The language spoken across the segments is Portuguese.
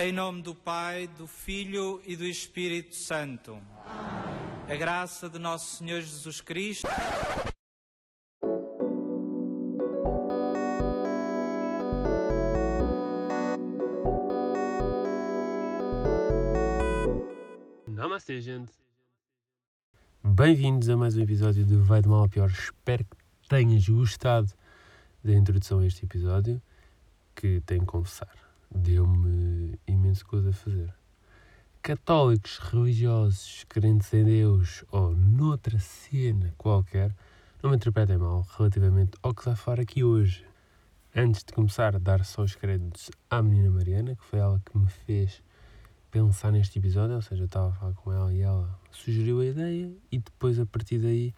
Em nome do Pai, do Filho e do Espírito Santo. A graça de nosso Senhor Jesus Cristo. Namastê, gente. Bem-vindos a mais um episódio do Vai de Mal a Pior. Espero que tenhas gostado da introdução a este episódio, que tenho que confessar, deu-me imenso coisa a fazer. Católicos, religiosos, crentes em Deus ou noutra cena qualquer, não me interpretem mal relativamente ao que está fora aqui hoje. Antes de começar a dar só os créditos à menina Mariana, que foi ela que me fez pensar neste episódio, ou seja, eu estava a falar com ela e ela sugeriu a ideia e depois a partir daí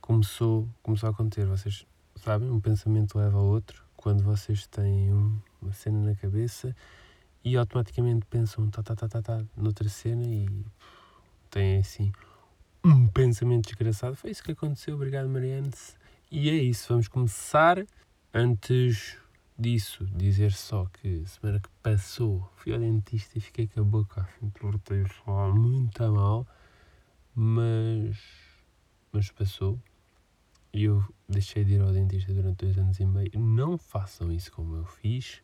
começou, começou a acontecer. Vocês sabem, um pensamento leva ao outro quando vocês têm um, uma cena na cabeça e automaticamente pensam tá, tá, tá, tá, tá, noutra cena e têm assim um pensamento desgraçado. Foi isso que aconteceu, obrigado Mariane. E é isso, vamos começar. Antes disso, dizer só que semana que passou fui ao dentista e fiquei com a boca assim, tortei falar muito mal, mas, mas passou. E eu deixei de ir ao dentista durante dois anos e meio. Não façam isso como eu fiz,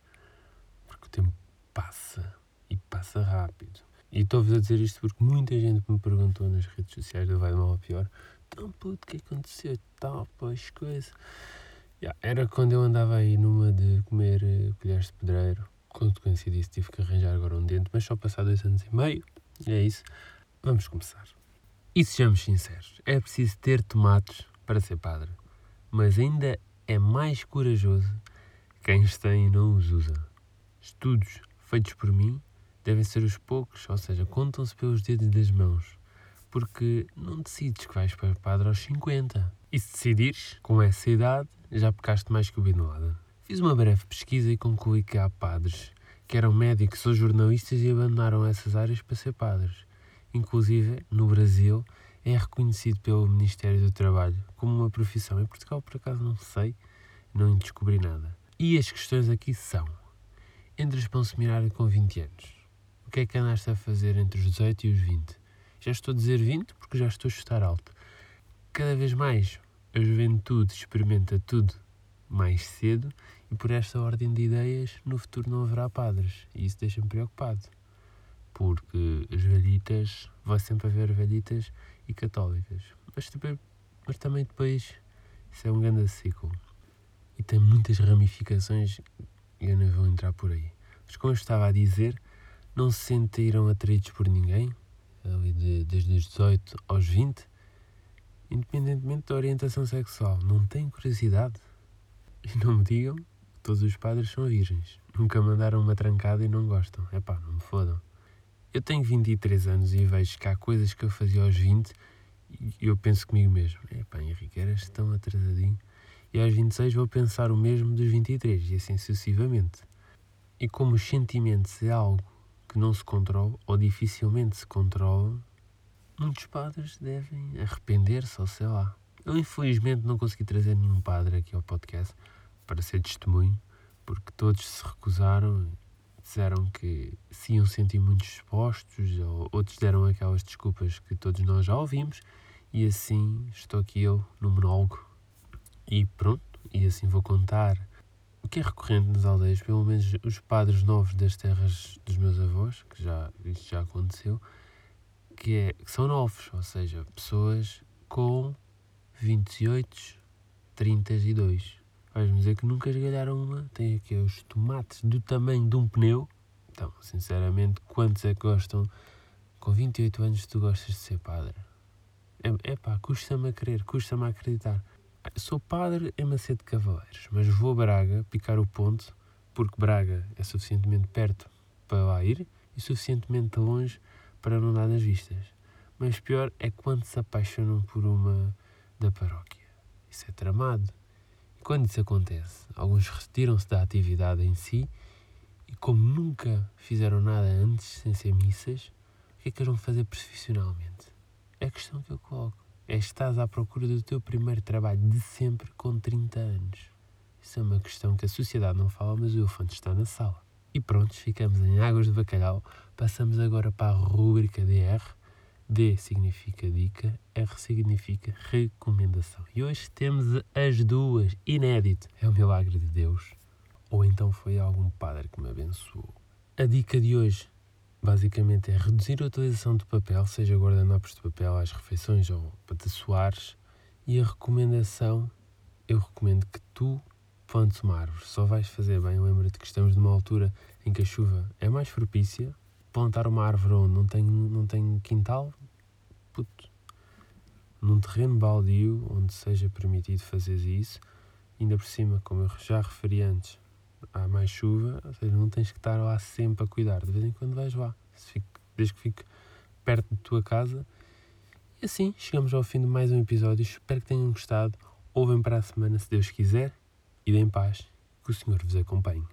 passa e passa rápido. E estou-vos a dizer isto porque muita gente me perguntou nas redes sociais do Vai Mal a Pior: então, puto, o que aconteceu? Tal, pois, coisa. Yeah, era quando eu andava aí numa de comer uh, colheres de pedreiro. Consequência disso, tive que arranjar agora um dente, mas só passar dois anos e meio. E é isso. Vamos começar. E sejamos sinceros: é preciso ter tomates para ser padre, mas ainda é mais corajoso quem os tem e não os usa. Estudos feitos por mim devem ser os poucos, ou seja, contam-se pelos dedos das mãos, porque não decides que vais para padre aos 50. E se decidires, com essa idade, já pecaste mais que o Bin. Fiz uma breve pesquisa e concluí que há padres que eram médicos ou jornalistas e abandonaram essas áreas para ser padres. Inclusive, no Brasil, é reconhecido pelo Ministério do Trabalho como uma profissão. Em Portugal, por acaso, não sei, não descobri nada. E as questões aqui são: entras para um seminário com 20 anos. O que é que andaste a fazer entre os 18 e os 20? Já estou a dizer 20 porque já estou a chutar alto. Cada vez mais a juventude experimenta tudo mais cedo e por esta ordem de ideias no futuro não haverá padres e isso deixa-me preocupado porque as velhitas vai sempre haver velhitas e católicas mas, também, mas também depois isso é um grande ciclo e tem muitas ramificações eu não vou entrar por aí mas como eu estava a dizer não se sentiram atraídos por ninguém ali de, desde os 18 aos 20 independentemente da orientação sexual. Não têm curiosidade? E não me digam que todos os padres são virgens. Nunca mandaram uma trancada e não gostam. É pá, não me fodam. Eu tenho 23 anos e vejo que há coisas que eu fazia aos 20 e eu penso comigo mesmo. É pá, Henrique, eras tão atrasadinho. E aos 26 vou pensar o mesmo dos 23 e assim sucessivamente. E como os sentimentos é algo que não se controla ou dificilmente se controla, muitos padres devem arrepender-se ou sei lá. Eu infelizmente não consegui trazer nenhum padre aqui ao podcast para ser testemunho, porque todos se recusaram, disseram que se iam sentir muito expostos, ou outros deram aquelas desculpas que todos nós já ouvimos, e assim estou aqui eu no monólogo. E pronto, e assim vou contar o que é recorrente nas aldeias, pelo menos os padres novos das terras dos meus avós, que já, isto já aconteceu, que, é, que são novos, ou seja, pessoas com 28, 32. Vais-me dizer que nunca esgalharam uma. Tem aqui os tomates do tamanho de um pneu. Então, sinceramente, quantos é que gostam? Com 28 anos tu gostas de ser padre? É, é pá, custa-me a crer, custa-me a acreditar. Sou padre em Macedo Cavaleiros, mas vou a Braga picar o ponto, porque Braga é suficientemente perto para lá ir e suficientemente longe para não dar nas vistas. Mas pior é quando se apaixonam por uma da paróquia. Isso é tramado. E quando isso acontece, alguns retiram-se da atividade em si e, como nunca fizeram nada antes sem ser missas, o que é que eles vão fazer profissionalmente? É a questão que eu coloco. É estás à procura do teu primeiro trabalho de sempre com 30 anos. Isso é uma questão que a sociedade não fala, mas o elefante está na sala. E pronto, ficamos em Águas de Bacalhau. Passamos agora para a rúbrica DR. D significa dica, R significa recomendação. E hoje temos as duas, inédito. É o milagre de Deus. Ou então foi algum padre que me abençoou. A dica de hoje, basicamente, é reduzir a utilização de papel, seja guardanapos de papel às refeições ou para te suares. E a recomendação, eu recomendo que tu plantes uma árvore. Só vais fazer bem. Lembra-te que estamos numa altura em que a chuva é mais propícia. Plantar uma árvore onde não tem, não tem quintal, puto, num terreno baldio onde seja permitido fazer isso, ainda por cima, como eu já referi antes, há mais chuva, ou seja, não tens que estar lá sempre a cuidar. De vez em quando vais lá, desde que fique perto de tua casa. E assim chegamos ao fim de mais um episódio. Espero que tenham gostado. Ouvem para a semana, se Deus quiser e em paz, que o Senhor vos acompanhe.